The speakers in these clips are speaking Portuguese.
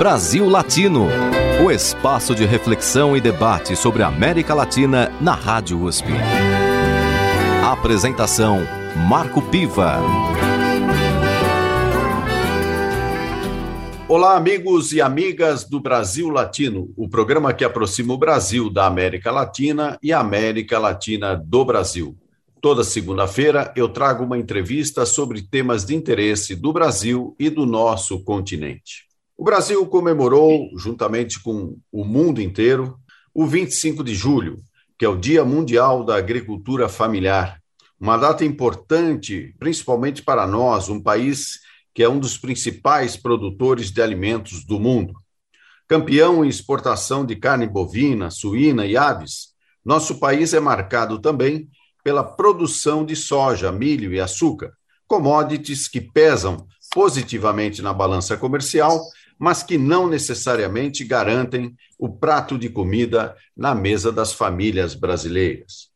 Brasil Latino, o espaço de reflexão e debate sobre a América Latina na Rádio USP. Apresentação Marco Piva. Olá, amigos e amigas do Brasil Latino, o programa que aproxima o Brasil da América Latina e a América Latina do Brasil. Toda segunda-feira eu trago uma entrevista sobre temas de interesse do Brasil e do nosso continente. O Brasil comemorou, juntamente com o mundo inteiro, o 25 de julho, que é o Dia Mundial da Agricultura Familiar. Uma data importante, principalmente para nós, um país que é um dos principais produtores de alimentos do mundo. Campeão em exportação de carne bovina, suína e aves, nosso país é marcado também pela produção de soja, milho e açúcar, commodities que pesam positivamente na balança comercial, mas que não necessariamente garantem o prato de comida na mesa das famílias brasileiras.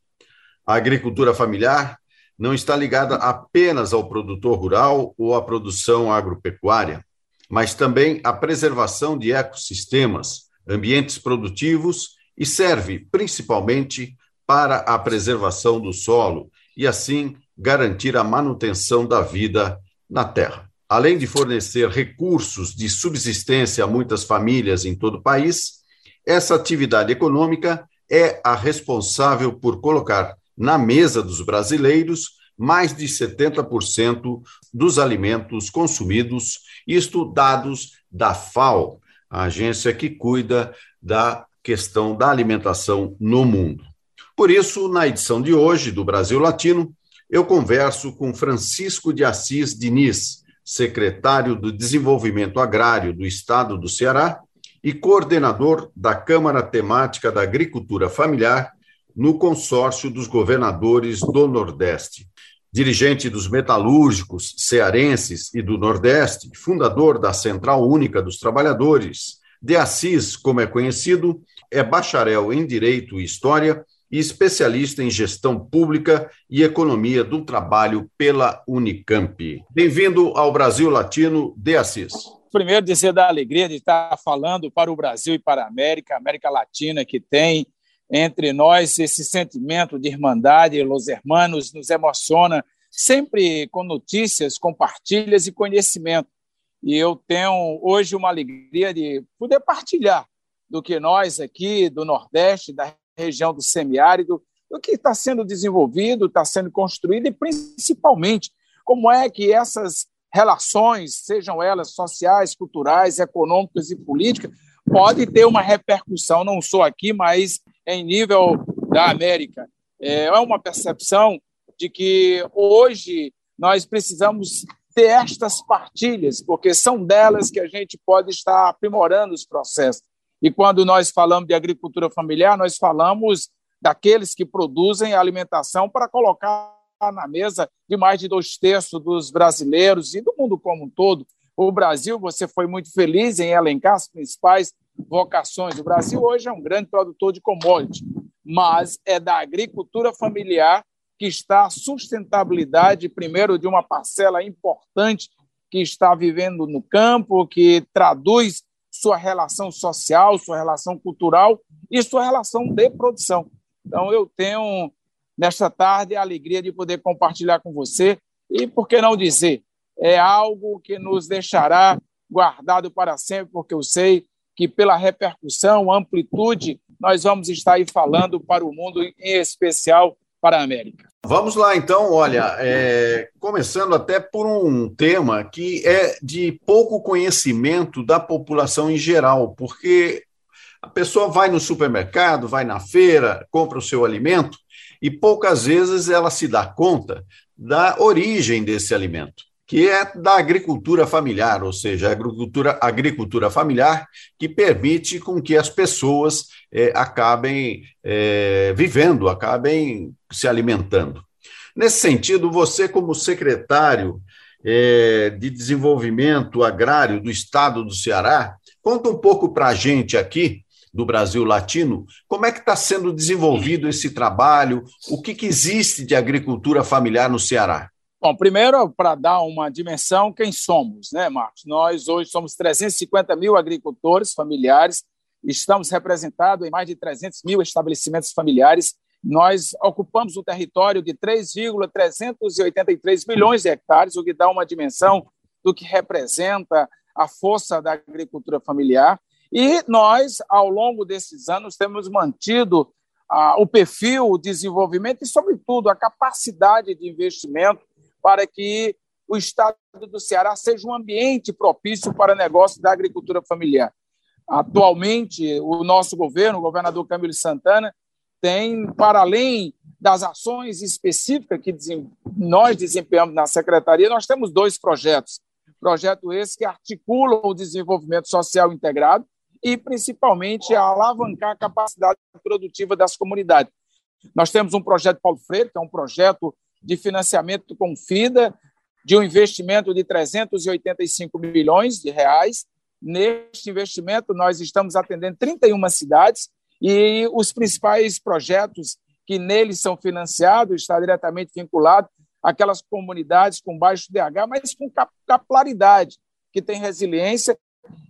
A agricultura familiar não está ligada apenas ao produtor rural ou à produção agropecuária, mas também à preservação de ecossistemas, ambientes produtivos e serve principalmente para a preservação do solo e, assim, garantir a manutenção da vida na terra. Além de fornecer recursos de subsistência a muitas famílias em todo o país, essa atividade econômica é a responsável por colocar na mesa dos brasileiros mais de 70% dos alimentos consumidos, isto dados da FAO, a agência que cuida da questão da alimentação no mundo. Por isso, na edição de hoje do Brasil Latino, eu converso com Francisco de Assis Diniz, secretário do Desenvolvimento Agrário do Estado do Ceará e coordenador da Câmara Temática da Agricultura Familiar no consórcio dos governadores do Nordeste. Dirigente dos metalúrgicos cearenses e do Nordeste, fundador da Central Única dos Trabalhadores, de Assis, como é conhecido, é bacharel em Direito e História e especialista em gestão pública e economia do trabalho pela Unicamp. Bem-vindo ao Brasil Latino de Assis. Primeiro, dizer da alegria de estar falando para o Brasil e para a América, a América Latina, que tem entre nós esse sentimento de irmandade, los hermanos, nos emociona sempre com notícias, com partilhas e conhecimento. E eu tenho hoje uma alegria de poder partilhar do que nós aqui do Nordeste, da região do semiárido, do que está sendo desenvolvido, está sendo construído e, principalmente, como é que essas relações, sejam elas sociais, culturais, econômicas e políticas, podem ter uma repercussão, não só aqui, mas em nível da América. É uma percepção de que hoje nós precisamos ter estas partilhas, porque são delas que a gente pode estar aprimorando os processos. E quando nós falamos de agricultura familiar, nós falamos daqueles que produzem alimentação para colocar na mesa de mais de dois terços dos brasileiros e do mundo como um todo. O Brasil, você foi muito feliz em elencar as principais vocações. O Brasil hoje é um grande produtor de commodities, mas é da agricultura familiar que está a sustentabilidade, primeiro, de uma parcela importante que está vivendo no campo, que traduz sua relação social, sua relação cultural e sua relação de produção. Então, eu tenho, nesta tarde, a alegria de poder compartilhar com você e, por que não dizer, é algo que nos deixará guardado para sempre, porque eu sei que, pela repercussão, amplitude, nós vamos estar aí falando para o mundo, em especial para a América. Vamos lá, então. Olha, é, começando até por um tema que é de pouco conhecimento da população em geral, porque a pessoa vai no supermercado, vai na feira, compra o seu alimento e poucas vezes ela se dá conta da origem desse alimento que é da agricultura familiar, ou seja, a agricultura, agricultura familiar que permite com que as pessoas é, acabem é, vivendo, acabem se alimentando. Nesse sentido, você, como secretário é, de Desenvolvimento Agrário do Estado do Ceará, conta um pouco para a gente aqui, do Brasil Latino, como é que está sendo desenvolvido esse trabalho, o que, que existe de agricultura familiar no Ceará? Bom, primeiro, para dar uma dimensão, quem somos, né, Marcos? Nós hoje somos 350 mil agricultores familiares, estamos representados em mais de 300 mil estabelecimentos familiares. Nós ocupamos o território de 3,383 milhões de hectares, o que dá uma dimensão do que representa a força da agricultura familiar. E nós, ao longo desses anos, temos mantido ah, o perfil, o desenvolvimento e, sobretudo, a capacidade de investimento para que o Estado do Ceará seja um ambiente propício para negócio da agricultura familiar. Atualmente, o nosso governo, o governador Camilo Santana, tem, para além das ações específicas que nós desempenhamos na secretaria, nós temos dois projetos. Projeto esse que articula o desenvolvimento social integrado e, principalmente, a alavancar a capacidade produtiva das comunidades. Nós temos um projeto Paulo Freire, que é um projeto de financiamento com FIDA, de um investimento de 385 milhões de reais. Neste investimento, nós estamos atendendo 31 cidades e os principais projetos que neles são financiados está diretamente vinculado àquelas comunidades com baixo DH, mas com capilaridade, que tem resiliência,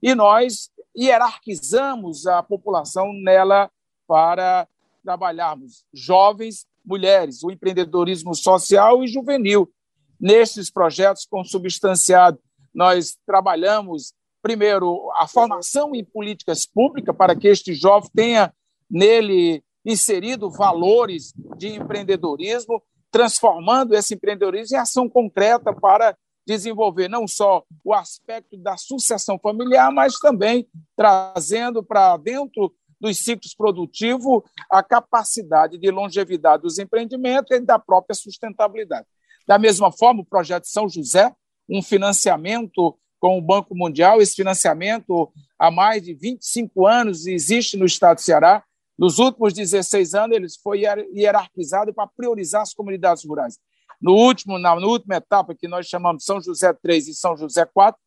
e nós hierarquizamos a população nela para trabalharmos jovens, mulheres, o empreendedorismo social e juvenil. Nestes projetos consubstanciados, nós trabalhamos, primeiro, a formação em políticas públicas para que este jovem tenha nele inserido valores de empreendedorismo, transformando esse empreendedorismo em ação concreta para desenvolver não só o aspecto da sucessão familiar, mas também trazendo para dentro dos ciclos produtivos, a capacidade de longevidade dos empreendimentos e da própria sustentabilidade. Da mesma forma, o projeto São José, um financiamento com o Banco Mundial, esse financiamento há mais de 25 anos existe no estado do Ceará. Nos últimos 16 anos, ele foi hierarquizado para priorizar as comunidades rurais. No último, na, na última etapa, que nós chamamos São José 3 e São José 4,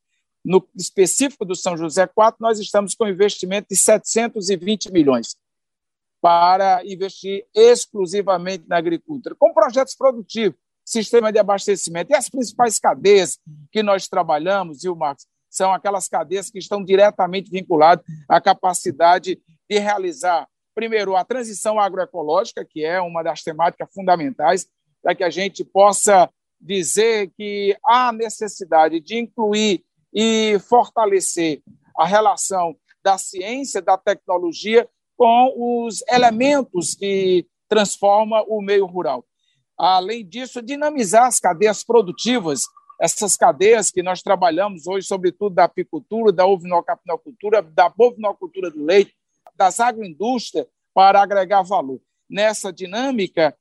no específico do São José 4, nós estamos com investimento de 720 milhões para investir exclusivamente na agricultura, com projetos produtivos, sistema de abastecimento. E as principais cadeias que nós trabalhamos, o Marcos, são aquelas cadeias que estão diretamente vinculadas à capacidade de realizar, primeiro, a transição agroecológica, que é uma das temáticas fundamentais, para que a gente possa dizer que há necessidade de incluir e fortalecer a relação da ciência, da tecnologia com os elementos que transformam o meio rural. Além disso, dinamizar as cadeias produtivas, essas cadeias que nós trabalhamos hoje, sobretudo da apicultura, da ovinocultura, da bovinocultura do leite, das agroindústrias, para agregar valor. Nessa dinâmica,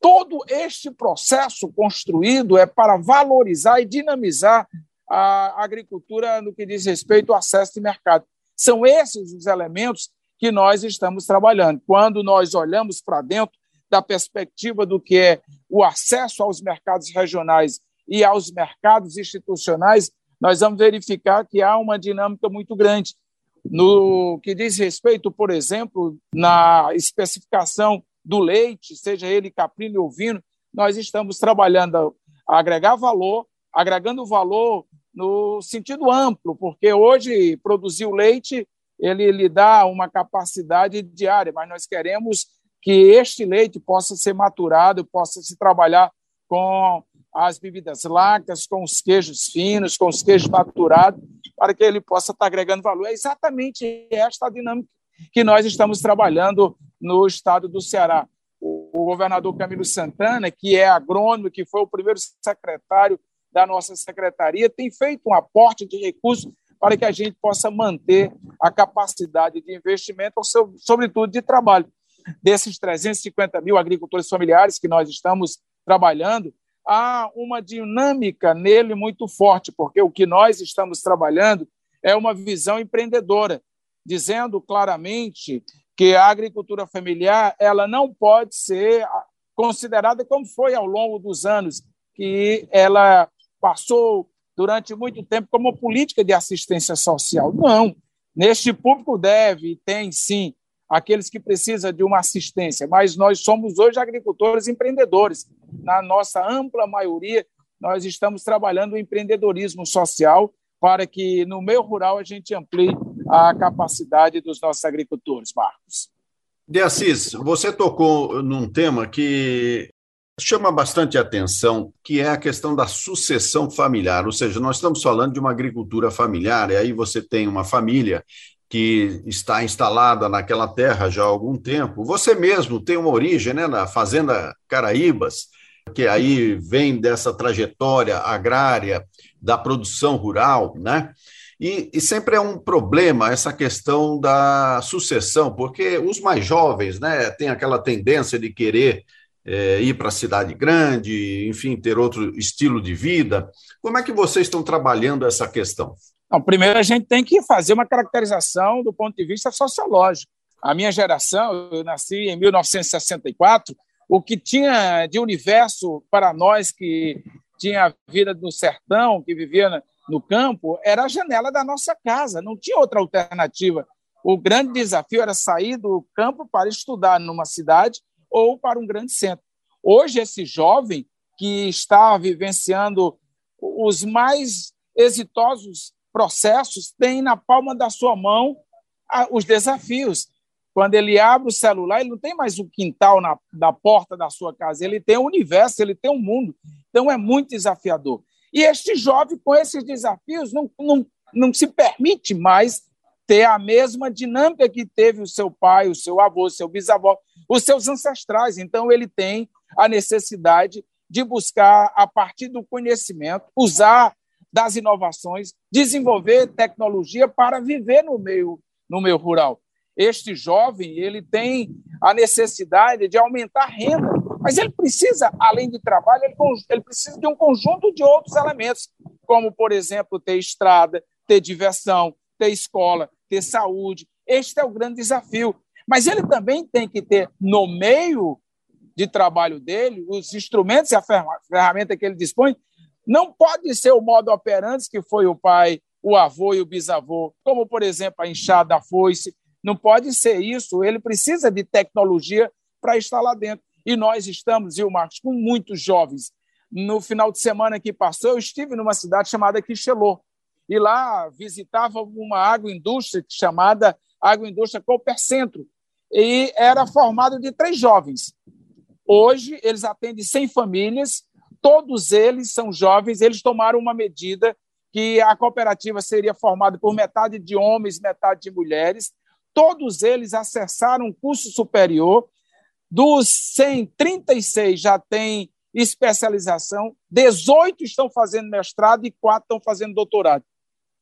todo este processo construído é para valorizar e dinamizar a agricultura no que diz respeito ao acesso de mercado. São esses os elementos que nós estamos trabalhando. Quando nós olhamos para dentro da perspectiva do que é o acesso aos mercados regionais e aos mercados institucionais, nós vamos verificar que há uma dinâmica muito grande. No que diz respeito, por exemplo, na especificação do leite, seja ele caprino ou ovino, nós estamos trabalhando a agregar valor, agregando valor no sentido amplo, porque hoje produzir o leite ele lhe dá uma capacidade diária, mas nós queremos que este leite possa ser maturado, possa se trabalhar com as bebidas lácteas, com os queijos finos, com os queijos maturados, para que ele possa estar agregando valor. É exatamente esta dinâmica que nós estamos trabalhando no estado do Ceará. O governador Camilo Santana, que é agrônomo, que foi o primeiro secretário da nossa secretaria tem feito um aporte de recursos para que a gente possa manter a capacidade de investimento, sobretudo de trabalho. Desses 350 mil agricultores familiares que nós estamos trabalhando, há uma dinâmica nele muito forte, porque o que nós estamos trabalhando é uma visão empreendedora, dizendo claramente que a agricultura familiar ela não pode ser considerada como foi ao longo dos anos, que ela passou durante muito tempo como política de assistência social. Não. Neste público deve e tem, sim, aqueles que precisam de uma assistência, mas nós somos hoje agricultores empreendedores, na nossa ampla maioria, nós estamos trabalhando o empreendedorismo social para que no meio rural a gente amplie a capacidade dos nossos agricultores, Marcos. De Assis, você tocou num tema que chama bastante atenção, que é a questão da sucessão familiar, ou seja, nós estamos falando de uma agricultura familiar, e aí você tem uma família que está instalada naquela terra já há algum tempo. Você mesmo tem uma origem né, na Fazenda Caraíbas, que aí vem dessa trajetória agrária da produção rural, né? E, e, sempre é um problema essa questão da sucessão, porque os mais jovens né, têm aquela tendência de querer é, ir para a cidade grande, enfim, ter outro estilo de vida. Como é que vocês estão trabalhando essa questão? Não, primeiro, a gente tem que fazer uma caracterização do ponto de vista sociológico. A minha geração, eu nasci em 1964, o que tinha de universo para nós que tinha vida no sertão, que vivia no campo, era a janela da nossa casa, não tinha outra alternativa. O grande desafio era sair do campo para estudar numa cidade ou para um grande centro. Hoje, esse jovem que está vivenciando os mais exitosos processos tem na palma da sua mão os desafios. Quando ele abre o celular, ele não tem mais o quintal na, na porta da sua casa, ele tem o universo, ele tem o mundo. Então é muito desafiador. E este jovem, com esses desafios, não, não, não se permite mais ter a mesma dinâmica que teve o seu pai, o seu avô, o seu bisavô, os seus ancestrais. Então, ele tem a necessidade de buscar, a partir do conhecimento, usar das inovações, desenvolver tecnologia para viver no meio, no meio rural este jovem ele tem a necessidade de aumentar a renda, mas ele precisa, além de trabalho, ele, ele precisa de um conjunto de outros elementos, como, por exemplo, ter estrada, ter diversão, ter escola, ter saúde. Este é o grande desafio. Mas ele também tem que ter, no meio de trabalho dele, os instrumentos e a ferramenta que ele dispõe. Não pode ser o modo operante que foi o pai, o avô e o bisavô, como, por exemplo, a enxada, a foice, não pode ser isso. Ele precisa de tecnologia para estar lá dentro. E nós estamos, o Marcos, com muitos jovens. No final de semana que passou, eu estive numa cidade chamada Quixelô. E lá visitava uma agroindústria chamada Agroindústria Centro E era formado de três jovens. Hoje, eles atendem 100 famílias, todos eles são jovens, eles tomaram uma medida que a cooperativa seria formada por metade de homens, metade de mulheres, todos eles acessaram um curso superior. Dos 136 já têm especialização, 18 estão fazendo mestrado e 4 estão fazendo doutorado.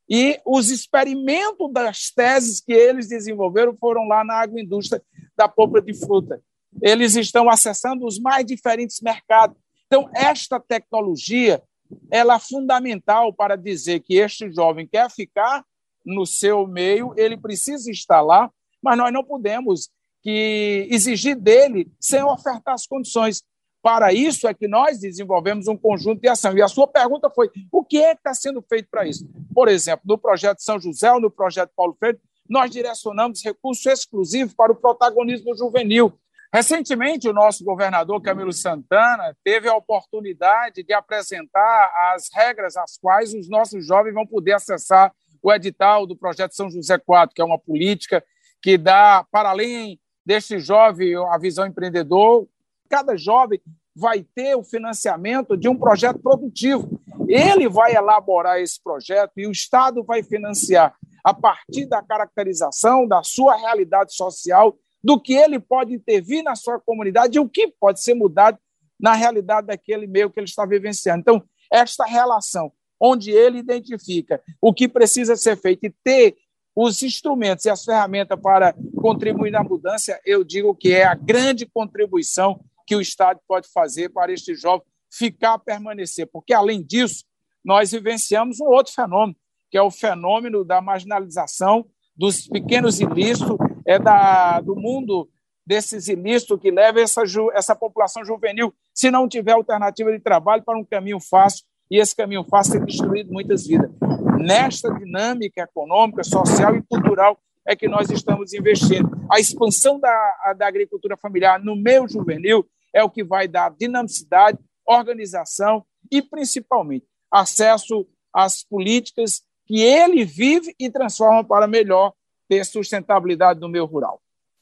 E os experimentos das teses que eles desenvolveram foram lá na agroindústria da polpa de fruta. Eles estão acessando os mais diferentes mercados. Então, esta tecnologia ela é fundamental para dizer que este jovem quer ficar no seu meio, ele precisa estar lá, mas nós não podemos que exigir dele sem ofertar as condições. Para isso é que nós desenvolvemos um conjunto de ação. E a sua pergunta foi: o que é que está sendo feito para isso? Por exemplo, no projeto São José ou no projeto Paulo Freire, nós direcionamos recursos exclusivos para o protagonismo juvenil. Recentemente, o nosso governador Camilo Santana teve a oportunidade de apresentar as regras às quais os nossos jovens vão poder acessar o edital do projeto São José 4, que é uma política que dá, para além deste jovem, a visão empreendedor, cada jovem vai ter o financiamento de um projeto produtivo. Ele vai elaborar esse projeto e o Estado vai financiar a partir da caracterização da sua realidade social, do que ele pode intervir na sua comunidade e o que pode ser mudado na realidade daquele meio que ele está vivenciando. Então, esta relação onde ele identifica o que precisa ser feito e ter os instrumentos e as ferramentas para contribuir na mudança, eu digo que é a grande contribuição que o Estado pode fazer para este jovem ficar, permanecer. Porque, além disso, nós vivenciamos um outro fenômeno, que é o fenômeno da marginalização dos pequenos ilícitos, é da, do mundo desses ilícitos que leva essa, essa população juvenil, se não tiver alternativa de trabalho, para um caminho fácil e esse caminho fácil tem destruído muitas vidas. Nesta dinâmica econômica, social e cultural é que nós estamos investindo. A expansão da, da agricultura familiar no meio juvenil é o que vai dar dinamicidade, organização e, principalmente, acesso às políticas que ele vive e transforma para melhor ter sustentabilidade no meio rural.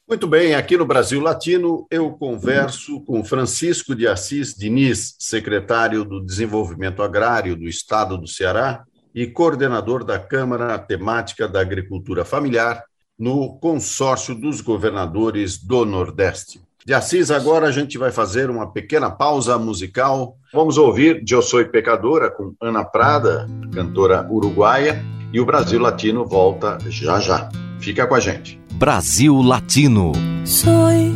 Muito bem, aqui no Brasil Latino, eu converso com Francisco de Assis Diniz, secretário do Desenvolvimento Agrário do Estado do Ceará e coordenador da Câmara Temática da Agricultura Familiar no consórcio dos governadores do Nordeste. De Assis, agora a gente vai fazer uma pequena pausa musical. Vamos ouvir Eu Sou Pecadora com Ana Prada, cantora uruguaia, e o Brasil Latino volta já já. Fica com a gente. Brasil Latino. Soy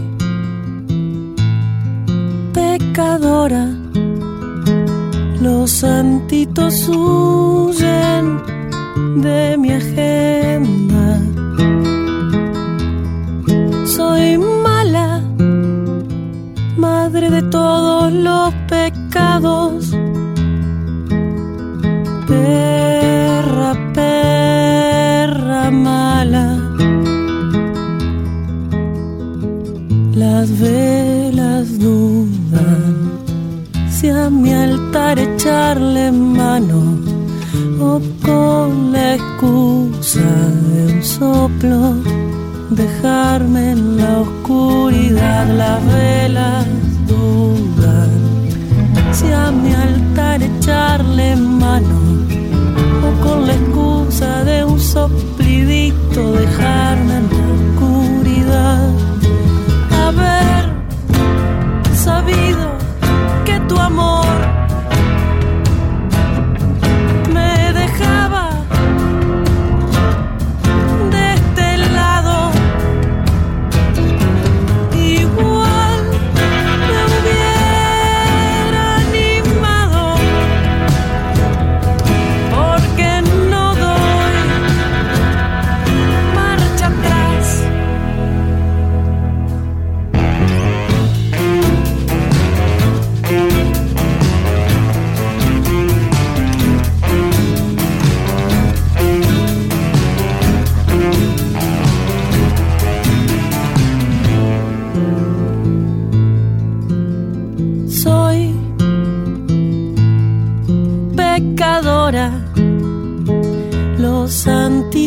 pecadora, los santitos huyen de mi agenda. Soy madre de todos los pecados.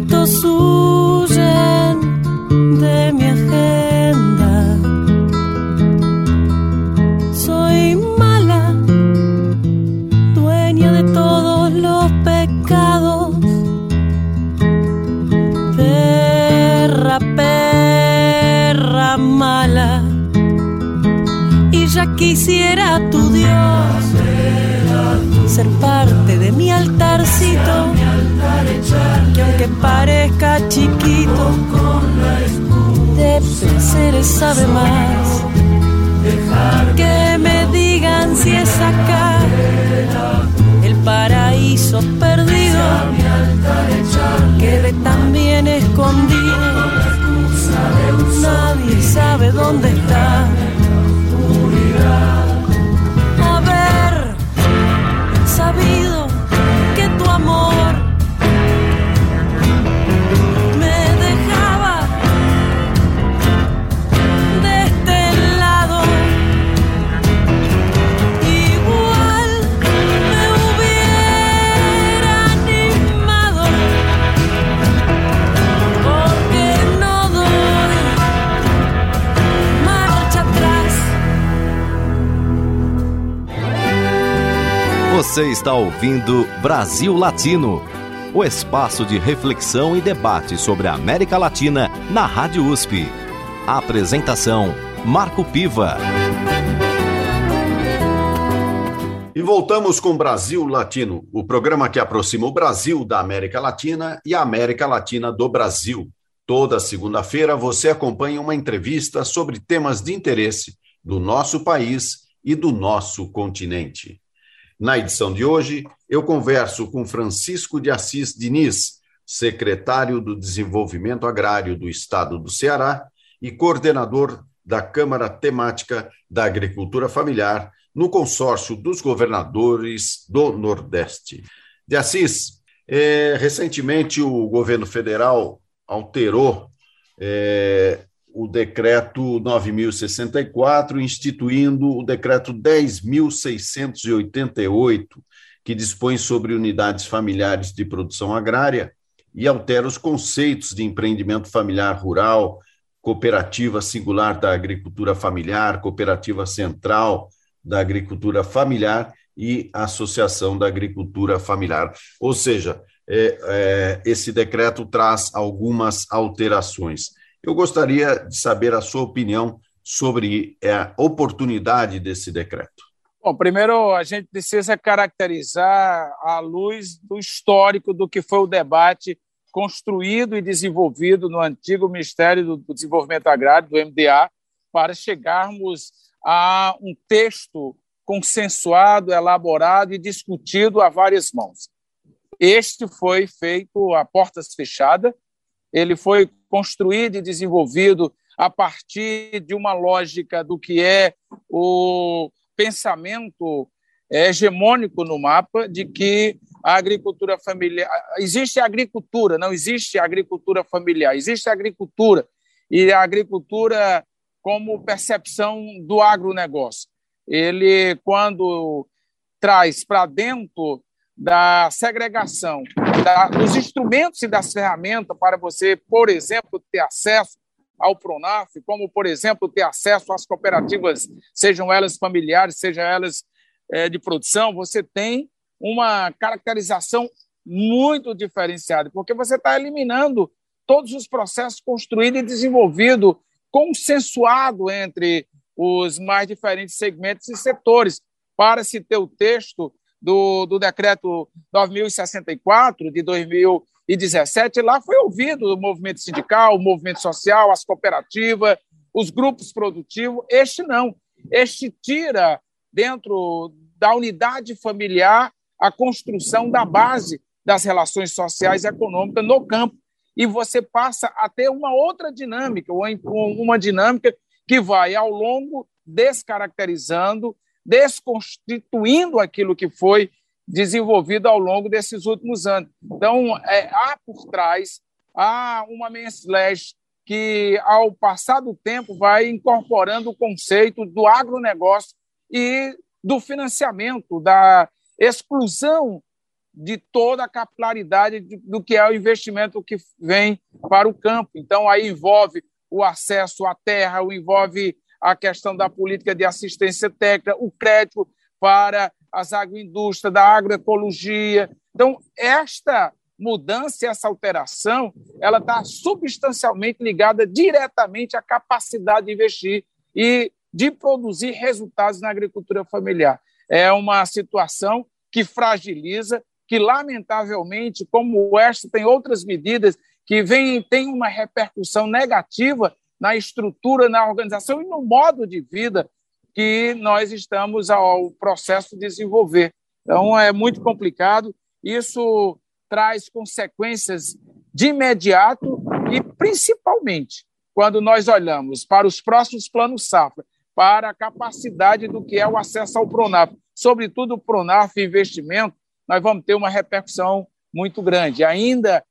gritos de mi agenda. Soy mala, dueña de todos los pecados. Perra, perra mala. Y ya quisiera tu Dios ser parte de mi altarcito aunque parezca chiquito, de placeres sabe más. Que me digan si es acá el paraíso perdido que ve también escondido. Nadie sabe dónde está. Você está ouvindo Brasil Latino, o espaço de reflexão e debate sobre a América Latina na Rádio USP. A apresentação: Marco Piva. E voltamos com Brasil Latino, o programa que aproxima o Brasil da América Latina e a América Latina do Brasil. Toda segunda-feira você acompanha uma entrevista sobre temas de interesse do nosso país e do nosso continente. Na edição de hoje, eu converso com Francisco de Assis Diniz, secretário do Desenvolvimento Agrário do Estado do Ceará e coordenador da Câmara Temática da Agricultura Familiar no consórcio dos governadores do Nordeste. De Assis, é, recentemente o governo federal alterou é, o decreto 9064, instituindo o decreto 10.688, que dispõe sobre unidades familiares de produção agrária e altera os conceitos de empreendimento familiar rural, cooperativa singular da agricultura familiar, cooperativa central da agricultura familiar e associação da agricultura familiar. Ou seja, é, é, esse decreto traz algumas alterações. Eu gostaria de saber a sua opinião sobre a oportunidade desse decreto. Bom, primeiro a gente precisa caracterizar à luz do histórico do que foi o debate construído e desenvolvido no antigo Ministério do Desenvolvimento Agrário, do MDA, para chegarmos a um texto consensuado, elaborado e discutido a várias mãos. Este foi feito a portas fechadas, ele foi construído e desenvolvido a partir de uma lógica do que é o pensamento hegemônico no mapa de que a agricultura familiar. Existe agricultura, não existe agricultura familiar, existe agricultura, e a agricultura como percepção do agronegócio. Ele, quando traz para dentro da segregação da, dos instrumentos e das ferramentas para você, por exemplo, ter acesso ao Pronaf, como, por exemplo, ter acesso às cooperativas, sejam elas familiares, sejam elas é, de produção, você tem uma caracterização muito diferenciada, porque você está eliminando todos os processos construídos e desenvolvidos, consensuado entre os mais diferentes segmentos e setores, para se ter o texto do, do decreto 9064 de 2017, lá foi ouvido o movimento sindical, o movimento social, as cooperativas, os grupos produtivos. Este não. Este tira dentro da unidade familiar a construção da base das relações sociais e econômicas no campo. E você passa a ter uma outra dinâmica, uma dinâmica que vai, ao longo, descaracterizando desconstituindo aquilo que foi desenvolvido ao longo desses últimos anos. Então, é, há por trás há uma menslege que, ao passar do tempo, vai incorporando o conceito do agronegócio e do financiamento, da exclusão de toda a capilaridade do que é o investimento que vem para o campo. Então, aí envolve o acesso à terra, envolve a questão da política de assistência técnica, o crédito para as agroindústrias, da agroecologia. Então, esta mudança, essa alteração, ela está substancialmente ligada diretamente à capacidade de investir e de produzir resultados na agricultura familiar. É uma situação que fragiliza, que, lamentavelmente, como esta, tem outras medidas que vem, têm uma repercussão negativa na estrutura, na organização e no modo de vida que nós estamos ao processo de desenvolver. Então, é muito complicado. Isso traz consequências de imediato e, principalmente, quando nós olhamos para os próximos planos safra, para a capacidade do que é o acesso ao Pronaf, sobretudo o Pronaf investimento, nós vamos ter uma repercussão muito grande. Ainda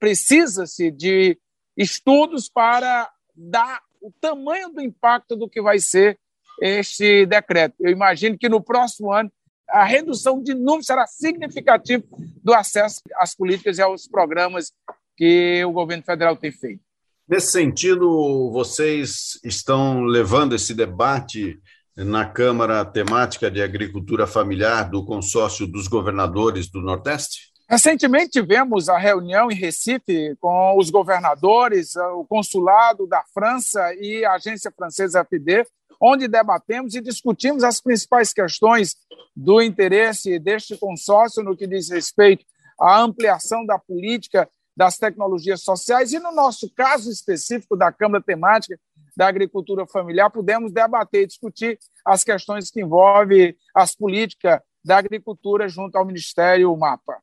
precisa-se de estudos para dar o tamanho do impacto do que vai ser este decreto. Eu imagino que no próximo ano a redução de número será significativa do acesso às políticas e aos programas que o governo federal tem feito. Nesse sentido, vocês estão levando esse debate na Câmara Temática de Agricultura Familiar do Consórcio dos Governadores do Nordeste? Recentemente tivemos a reunião em Recife com os governadores, o consulado da França e a agência francesa FD, onde debatemos e discutimos as principais questões do interesse deste consórcio no que diz respeito à ampliação da política das tecnologias sociais e, no nosso caso específico da Câmara Temática da Agricultura Familiar, pudemos debater e discutir as questões que envolvem as políticas da agricultura junto ao Ministério MAPA.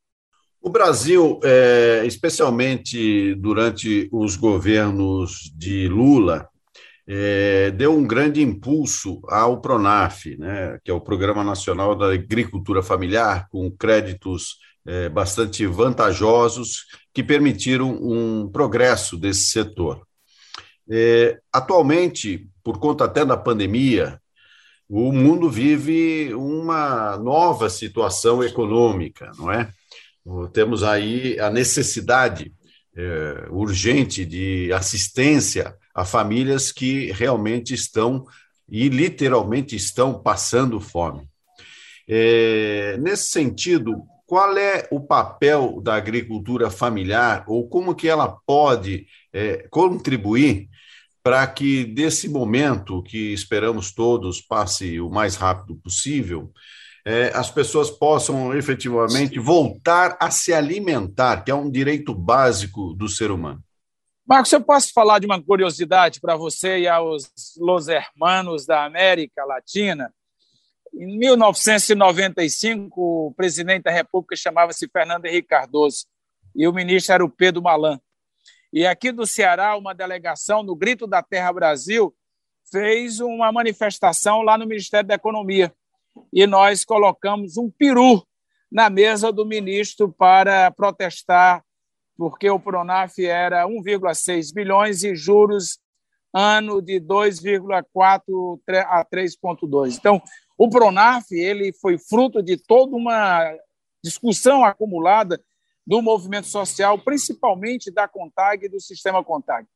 O Brasil, é, especialmente durante os governos de Lula, é, deu um grande impulso ao Pronaf, né, que é o Programa Nacional da Agricultura Familiar, com créditos é, bastante vantajosos que permitiram um progresso desse setor. É, atualmente, por conta até da pandemia, o mundo vive uma nova situação econômica, não é? Temos aí a necessidade é, urgente de assistência a famílias que realmente estão e literalmente estão passando fome. É, nesse sentido, qual é o papel da agricultura familiar ou como que ela pode é, contribuir para que desse momento que esperamos todos passe o mais rápido possível, é, as pessoas possam efetivamente voltar a se alimentar, que é um direito básico do ser humano. Marcos, eu posso falar de uma curiosidade para você e aos Los Hermanos da América Latina? Em 1995, o presidente da República chamava-se Fernando Henrique Cardoso e o ministro era o Pedro Malan. E aqui do Ceará, uma delegação no Grito da Terra Brasil fez uma manifestação lá no Ministério da Economia. E nós colocamos um peru na mesa do ministro para protestar, porque o Pronaf era 1,6 bilhões e juros ano de 2,4 a 3,2. Então, o Pronaf ele foi fruto de toda uma discussão acumulada do movimento social, principalmente da CONTAG e do sistema CONTAG.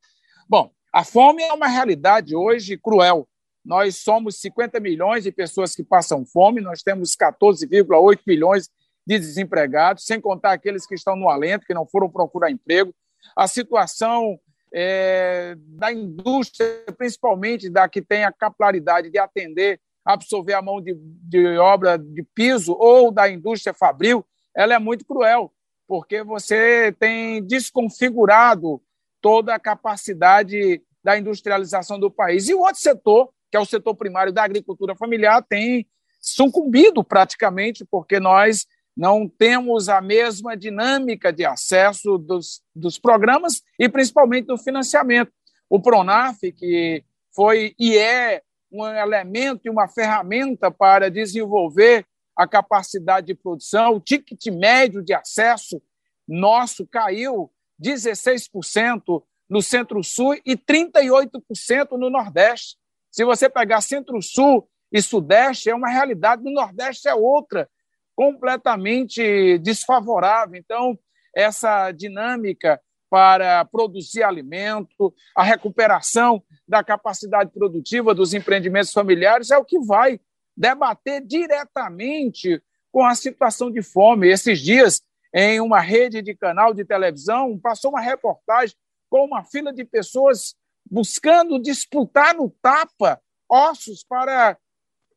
Bom, a fome é uma realidade hoje cruel. Nós somos 50 milhões de pessoas que passam fome, nós temos 14,8 milhões de desempregados, sem contar aqueles que estão no alento, que não foram procurar emprego. A situação é, da indústria, principalmente da que tem a capilaridade de atender, absorver a mão de, de obra de piso ou da indústria fabril, ela é muito cruel porque você tem desconfigurado toda a capacidade da industrialização do país. E o outro setor, que é o setor primário da agricultura familiar, tem sucumbido praticamente, porque nós não temos a mesma dinâmica de acesso dos, dos programas e principalmente do financiamento. O Pronaf, que foi e é um elemento e uma ferramenta para desenvolver a capacidade de produção, o ticket médio de acesso nosso caiu 16% no Centro-Sul e 38% no Nordeste. Se você pegar Centro-Sul e Sudeste, é uma realidade, no Nordeste é outra, completamente desfavorável. Então, essa dinâmica para produzir alimento, a recuperação da capacidade produtiva dos empreendimentos familiares é o que vai debater diretamente com a situação de fome. Esses dias, em uma rede de canal de televisão, passou uma reportagem com uma fila de pessoas buscando disputar no tapa ossos para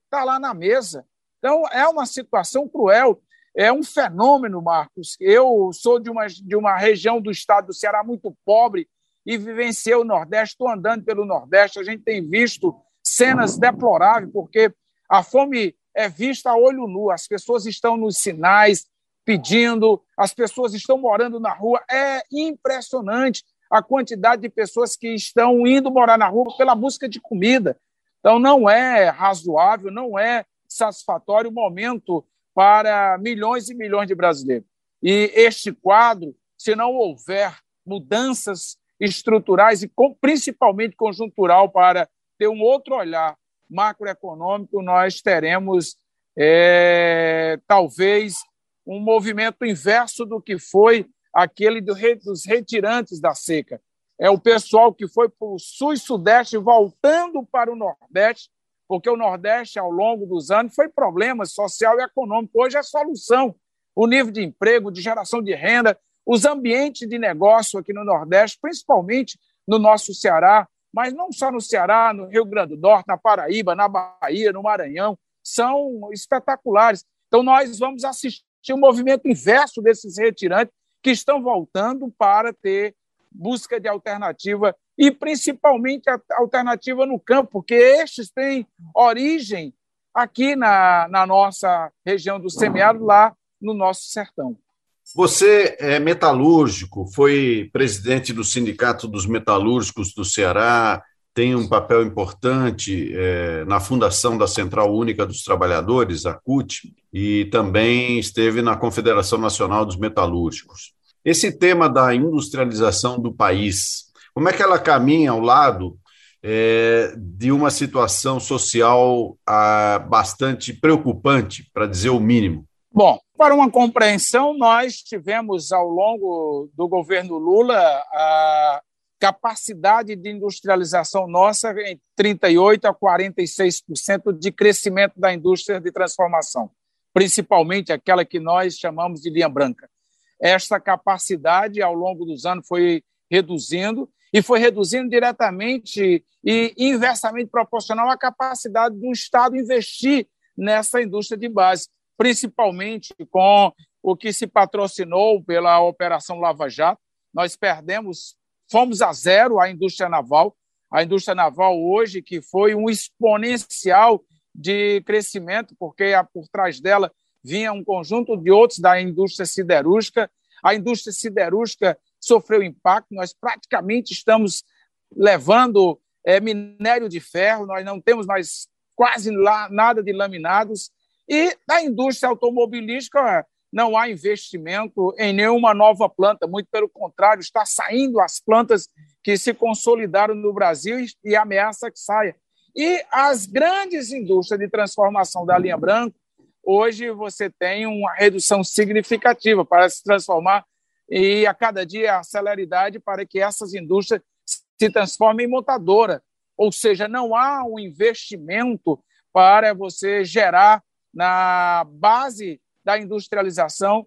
estar lá na mesa. Então, é uma situação cruel, é um fenômeno, Marcos. Eu sou de uma, de uma região do estado do Ceará muito pobre e vivenciei o Nordeste, estou andando pelo Nordeste, a gente tem visto cenas deploráveis, porque a fome é vista a olho nu, as pessoas estão nos sinais pedindo, as pessoas estão morando na rua. É impressionante a quantidade de pessoas que estão indo morar na rua pela busca de comida. Então, não é razoável, não é satisfatório o momento para milhões e milhões de brasileiros. E este quadro, se não houver mudanças estruturais e principalmente conjuntural para ter um outro olhar macroeconômico, nós teremos é, talvez um movimento inverso do que foi aquele do, dos retirantes da seca. É o pessoal que foi para o sul e sudeste voltando para o nordeste, porque o nordeste, ao longo dos anos, foi problema social e econômico. Hoje é solução. O nível de emprego, de geração de renda, os ambientes de negócio aqui no Nordeste, principalmente no nosso Ceará, mas não só no Ceará, no Rio Grande do Norte, na Paraíba, na Bahia, no Maranhão, são espetaculares. Então, nós vamos assistir o um movimento inverso desses retirantes que estão voltando para ter busca de alternativa e principalmente a alternativa no campo, porque estes têm origem aqui na, na nossa região do semiárido, lá no nosso sertão. Você é metalúrgico, foi presidente do Sindicato dos Metalúrgicos do Ceará, tem um papel importante é, na fundação da Central Única dos Trabalhadores, a CUT, e também esteve na Confederação Nacional dos Metalúrgicos. Esse tema da industrialização do país, como é que ela caminha ao lado é, de uma situação social ah, bastante preocupante, para dizer o mínimo? Bom, para uma compreensão, nós tivemos ao longo do governo Lula a capacidade de industrialização nossa em 38% a 46% de crescimento da indústria de transformação, principalmente aquela que nós chamamos de linha branca. Esta capacidade, ao longo dos anos, foi reduzindo e foi reduzindo diretamente e inversamente proporcional à capacidade do Estado investir nessa indústria de base, principalmente com o que se patrocinou pela Operação Lava Jato. Nós perdemos fomos a zero a indústria naval. A indústria naval hoje, que foi um exponencial de crescimento, porque por trás dela vinha um conjunto de outros da indústria siderúrgica. A indústria siderúrgica sofreu impacto, nós praticamente estamos levando é, minério de ferro, nós não temos mais quase lá, nada de laminados. E na indústria automobilística, não há investimento em nenhuma nova planta, muito pelo contrário, está saindo as plantas que se consolidaram no Brasil e ameaça que saia. E as grandes indústrias de transformação da linha branca, hoje você tem uma redução significativa para se transformar e a cada dia a celeridade para que essas indústrias se transformem em montadora, ou seja, não há um investimento para você gerar na base da industrialização.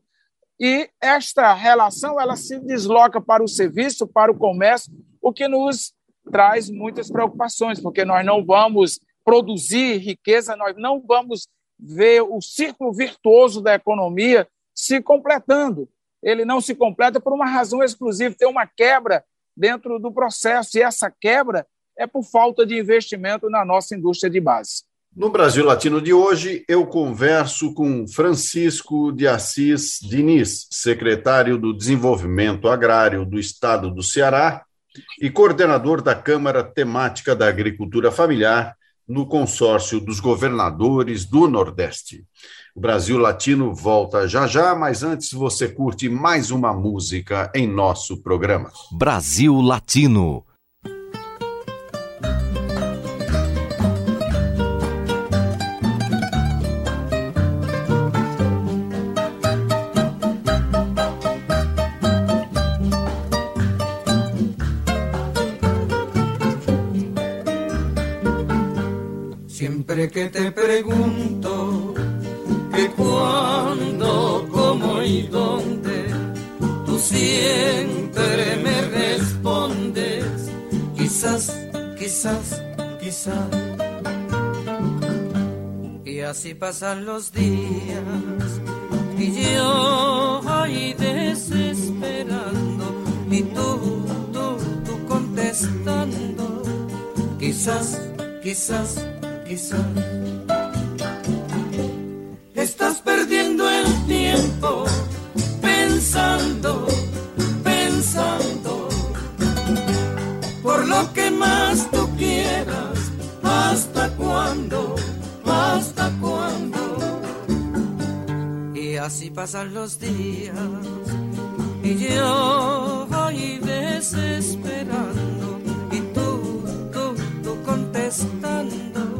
E esta relação ela se desloca para o serviço, para o comércio, o que nos traz muitas preocupações, porque nós não vamos produzir riqueza, nós não vamos ver o círculo virtuoso da economia se completando. Ele não se completa por uma razão exclusiva, tem uma quebra dentro do processo, e essa quebra é por falta de investimento na nossa indústria de base. No Brasil Latino de hoje, eu converso com Francisco de Assis Diniz, secretário do Desenvolvimento Agrário do Estado do Ceará e coordenador da Câmara Temática da Agricultura Familiar no consórcio dos governadores do Nordeste. O Brasil Latino volta já já, mas antes você curte mais uma música em nosso programa. Brasil Latino que te pregunto que cuándo, cómo y dónde, tú siempre me respondes, quizás, quizás, quizás. Y así pasan los días y yo ahí desesperando y tú, tú, tú contestando, quizás, quizás Estás perdiendo el tiempo pensando, pensando, por lo que más tú quieras, hasta cuándo, hasta cuándo. Y así pasan los días y yo ahí desesperando y tú, tú, tú contestando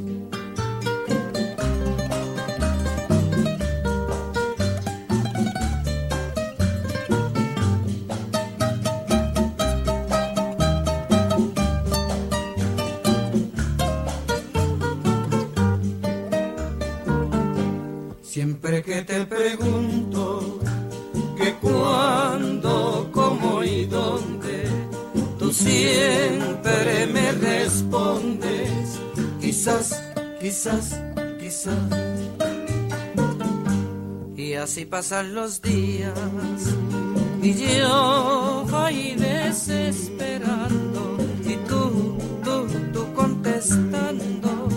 Quizás, quizás. Y así pasan los días y yo ahí desesperando y tú, tú, tú contestando,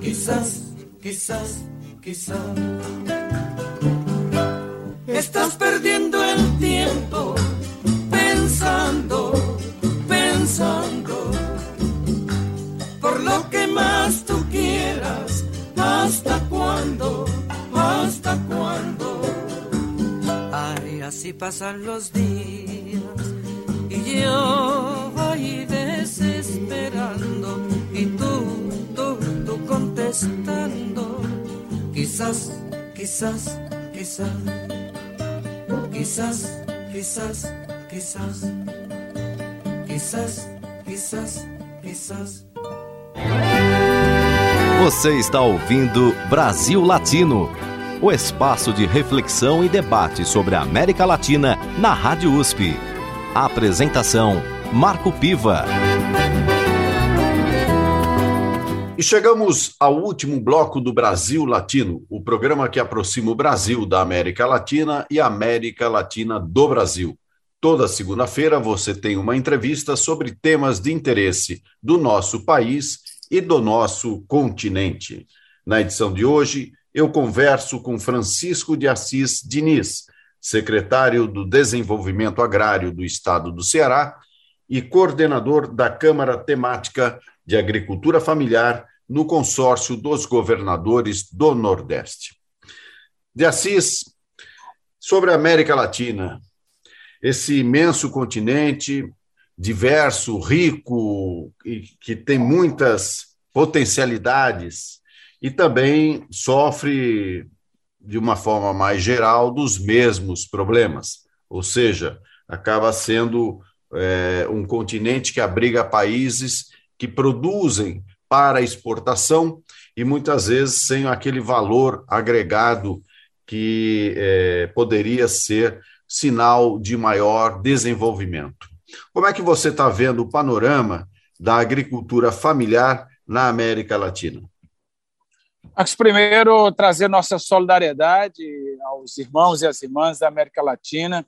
quizás, quizás, quizás. Pasan los días y yo voy desesperando y tú, tú, tú contestando. Quizás, quizás, quizás, quizás, quizás, quizás, quizás, quizás, quizás. Você está ouvindo Brasil Latino, o espaço de reflexão e debate sobre a América Latina na Rádio USP. A apresentação: Marco Piva. E chegamos ao último bloco do Brasil Latino, o programa que aproxima o Brasil da América Latina e a América Latina do Brasil. Toda segunda-feira você tem uma entrevista sobre temas de interesse do nosso país e do nosso continente. Na edição de hoje, eu converso com Francisco de Assis Diniz, secretário do Desenvolvimento Agrário do Estado do Ceará e coordenador da Câmara Temática de Agricultura Familiar no consórcio dos governadores do Nordeste. De Assis, sobre a América Latina, esse imenso continente diverso, rico e que tem muitas potencialidades e também sofre de uma forma mais geral dos mesmos problemas, ou seja, acaba sendo é, um continente que abriga países que produzem para exportação e muitas vezes sem aquele valor agregado que é, poderia ser sinal de maior desenvolvimento. Como é que você está vendo o panorama da agricultura familiar na América Latina? Marcos, primeiro, trazer nossa solidariedade aos irmãos e às irmãs da América Latina,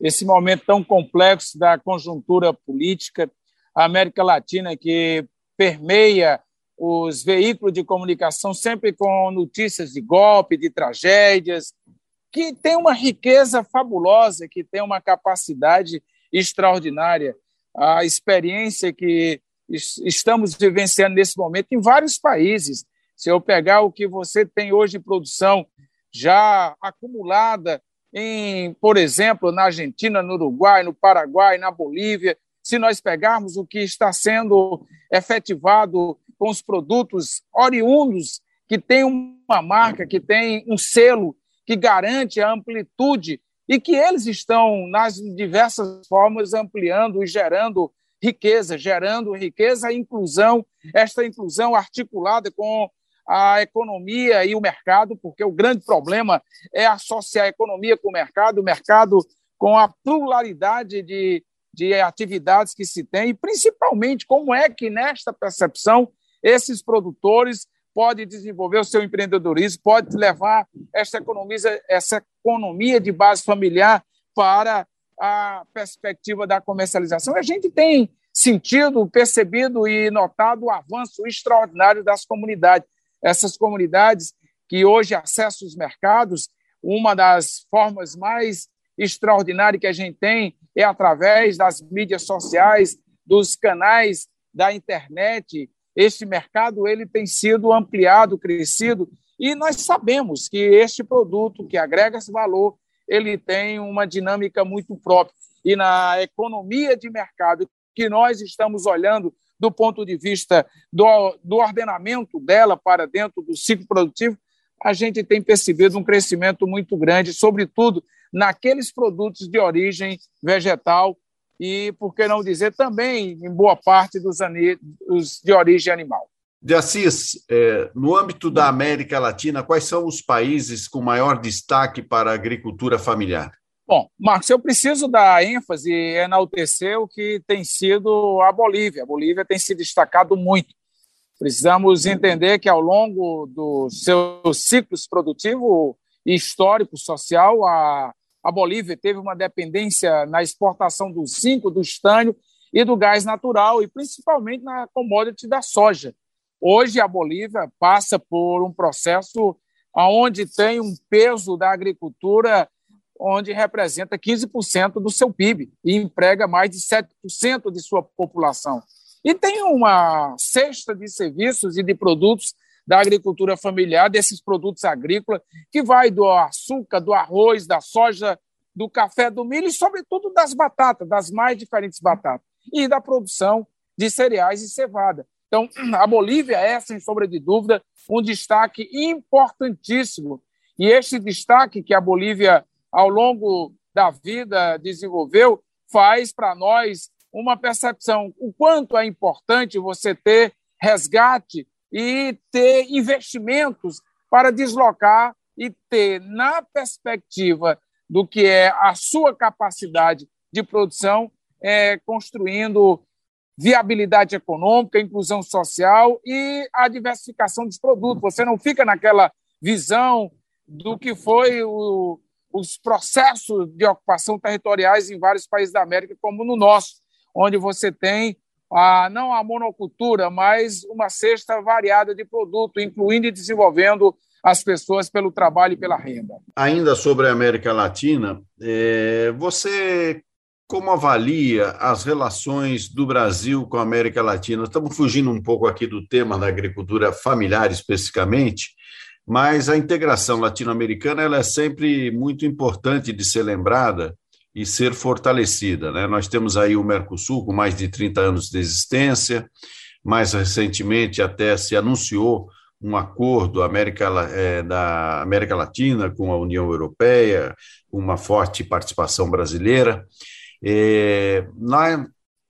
esse momento tão complexo da conjuntura política, a América Latina que permeia os veículos de comunicação sempre com notícias de golpe, de tragédias, que tem uma riqueza fabulosa, que tem uma capacidade extraordinária. A experiência que estamos vivenciando nesse momento em vários países. Se eu pegar o que você tem hoje de produção já acumulada em, por exemplo, na Argentina, no Uruguai, no Paraguai, na Bolívia, se nós pegarmos o que está sendo efetivado com os produtos oriundos que tem uma marca, que tem um selo que garante a amplitude e que eles estão, nas diversas formas, ampliando e gerando riqueza, gerando riqueza e inclusão, esta inclusão articulada com a economia e o mercado, porque o grande problema é associar a economia com o mercado, o mercado com a pluralidade de, de atividades que se tem, e principalmente como é que, nesta percepção, esses produtores pode desenvolver o seu empreendedorismo, pode levar essa economia, essa economia de base familiar para a perspectiva da comercialização. A gente tem sentido, percebido e notado o avanço extraordinário das comunidades. Essas comunidades que hoje acessam os mercados, uma das formas mais extraordinárias que a gente tem é através das mídias sociais, dos canais da internet, este mercado ele tem sido ampliado, crescido, e nós sabemos que este produto que agrega esse valor, ele tem uma dinâmica muito própria. E na economia de mercado que nós estamos olhando do ponto de vista do, do ordenamento dela para dentro do ciclo produtivo, a gente tem percebido um crescimento muito grande, sobretudo naqueles produtos de origem vegetal e, por que não dizer, também em boa parte dos, dos de origem animal. De Assis, é, no âmbito da América Latina, quais são os países com maior destaque para a agricultura familiar? Bom, Marcos, eu preciso dar ênfase e enaltecer o que tem sido a Bolívia. A Bolívia tem se destacado muito. Precisamos entender que, ao longo dos seus ciclos produtivo histórico social, a a Bolívia teve uma dependência na exportação do zinco, do estânio e do gás natural, e principalmente na commodity da soja. Hoje, a Bolívia passa por um processo onde tem um peso da agricultura onde representa 15% do seu PIB e emprega mais de 7% de sua população. E tem uma cesta de serviços e de produtos da agricultura familiar, desses produtos agrícolas, que vai do açúcar, do arroz, da soja do café, do milho e, sobretudo, das batatas, das mais diferentes batatas, e da produção de cereais e cevada. Então, a Bolívia é, sem sombra de dúvida, um destaque importantíssimo. E este destaque que a Bolívia, ao longo da vida, desenvolveu, faz para nós uma percepção o quanto é importante você ter resgate e ter investimentos para deslocar e ter, na perspectiva do que é a sua capacidade de produção, é, construindo viabilidade econômica, inclusão social e a diversificação dos produtos. Você não fica naquela visão do que foi o, os processos de ocupação territoriais em vários países da América, como no nosso, onde você tem a, não a monocultura, mas uma cesta variada de produto, incluindo e desenvolvendo as pessoas pelo trabalho e pela renda. Ainda sobre a América Latina, é, você como avalia as relações do Brasil com a América Latina? Estamos fugindo um pouco aqui do tema da agricultura familiar especificamente, mas a integração latino-americana ela é sempre muito importante de ser lembrada e ser fortalecida. Né? Nós temos aí o Mercosul com mais de 30 anos de existência, mais recentemente até se anunciou um acordo América, é, da América Latina com a União Europeia, uma forte participação brasileira. É, nós,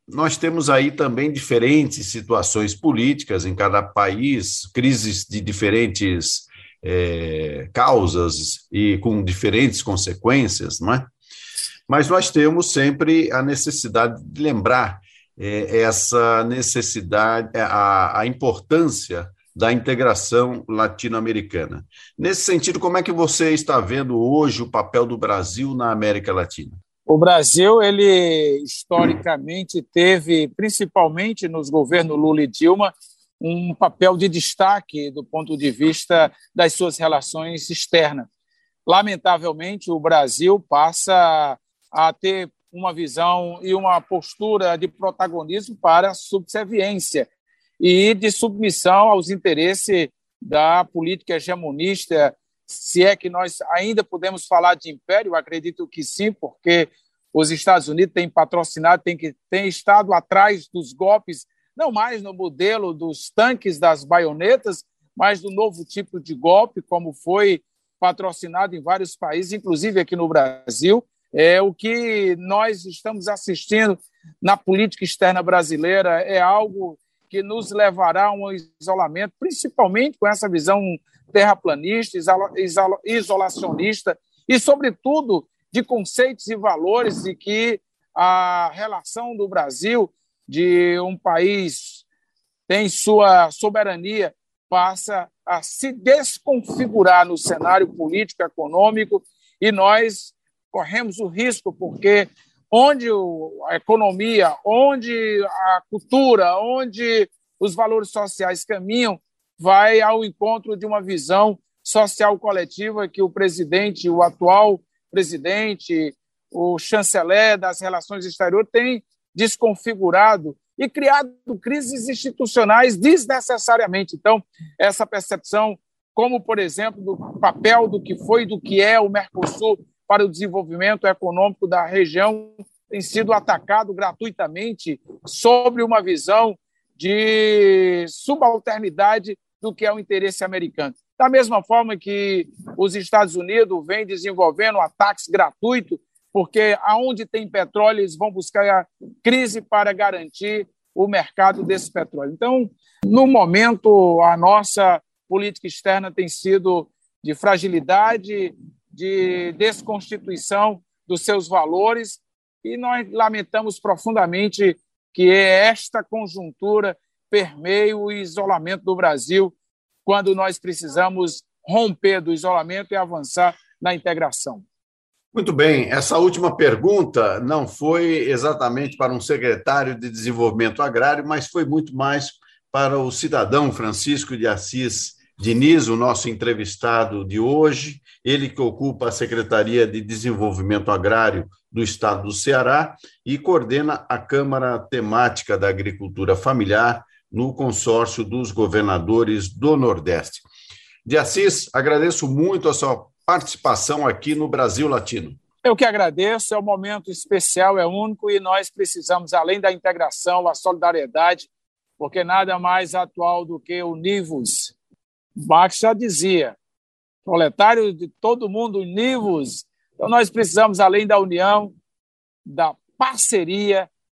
nós temos aí também diferentes situações políticas em cada país, crises de diferentes é, causas e com diferentes consequências, não é? Mas nós temos sempre a necessidade de lembrar é, essa necessidade, a, a importância da integração latino-americana. Nesse sentido, como é que você está vendo hoje o papel do Brasil na América Latina? O Brasil, ele historicamente teve, principalmente nos governos Lula e Dilma, um papel de destaque do ponto de vista das suas relações externas. Lamentavelmente, o Brasil passa a ter uma visão e uma postura de protagonismo para subserviência e de submissão aos interesses da política hegemonista se é que nós ainda podemos falar de império, acredito que sim, porque os Estados Unidos têm patrocinado, têm, que, têm estado atrás dos golpes, não mais no modelo dos tanques, das baionetas, mas do novo tipo de golpe, como foi patrocinado em vários países, inclusive aqui no Brasil. É, o que nós estamos assistindo na política externa brasileira é algo que nos levará a um isolamento, principalmente com essa visão terraplanista, isolacionista e, sobretudo, de conceitos e valores e que a relação do Brasil de um país tem sua soberania passa a se desconfigurar no cenário político econômico e nós corremos o risco porque onde a economia, onde a cultura, onde os valores sociais caminham, vai ao encontro de uma visão social coletiva que o presidente, o atual presidente, o chanceler das relações exteriores tem desconfigurado e criado crises institucionais desnecessariamente. Então, essa percepção, como, por exemplo, do papel do que foi e do que é o Mercosul para o desenvolvimento econômico da região, tem sido atacado gratuitamente sobre uma visão de subalternidade do que é o interesse americano. Da mesma forma que os Estados Unidos vêm desenvolvendo ataques gratuitos, porque aonde tem petróleo, eles vão buscar a crise para garantir o mercado desse petróleo. Então, no momento, a nossa política externa tem sido de fragilidade, de desconstituição dos seus valores, e nós lamentamos profundamente que esta conjuntura permeie o isolamento do Brasil quando nós precisamos romper do isolamento e avançar na integração. Muito bem, essa última pergunta não foi exatamente para um secretário de desenvolvimento agrário, mas foi muito mais para o cidadão Francisco de Assis Diniz, o nosso entrevistado de hoje, ele que ocupa a Secretaria de Desenvolvimento Agrário do Estado do Ceará e coordena a Câmara Temática da Agricultura Familiar no consórcio dos governadores do Nordeste. De Assis, agradeço muito a sua participação aqui no Brasil Latino. Eu que agradeço, é um momento especial, é único e nós precisamos, além da integração, a solidariedade, porque nada mais atual do que univos. Marx já dizia, proletário de todo mundo, univos. Então nós precisamos, além da união, da parceria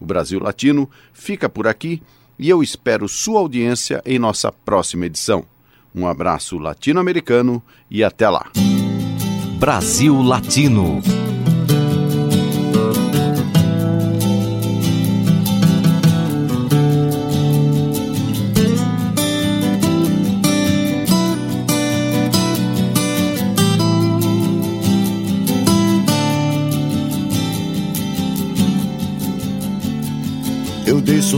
O Brasil Latino fica por aqui e eu espero sua audiência em nossa próxima edição. Um abraço latino-americano e até lá. Brasil Latino.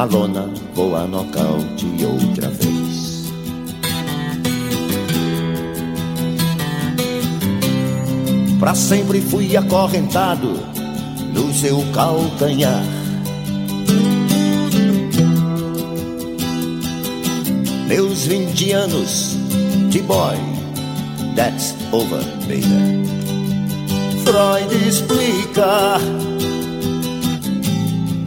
Na lona, vou a nocaute outra vez. Pra sempre fui acorrentado no seu calcanhar. Meus 20 anos de boy, that's over, baby. Freud explica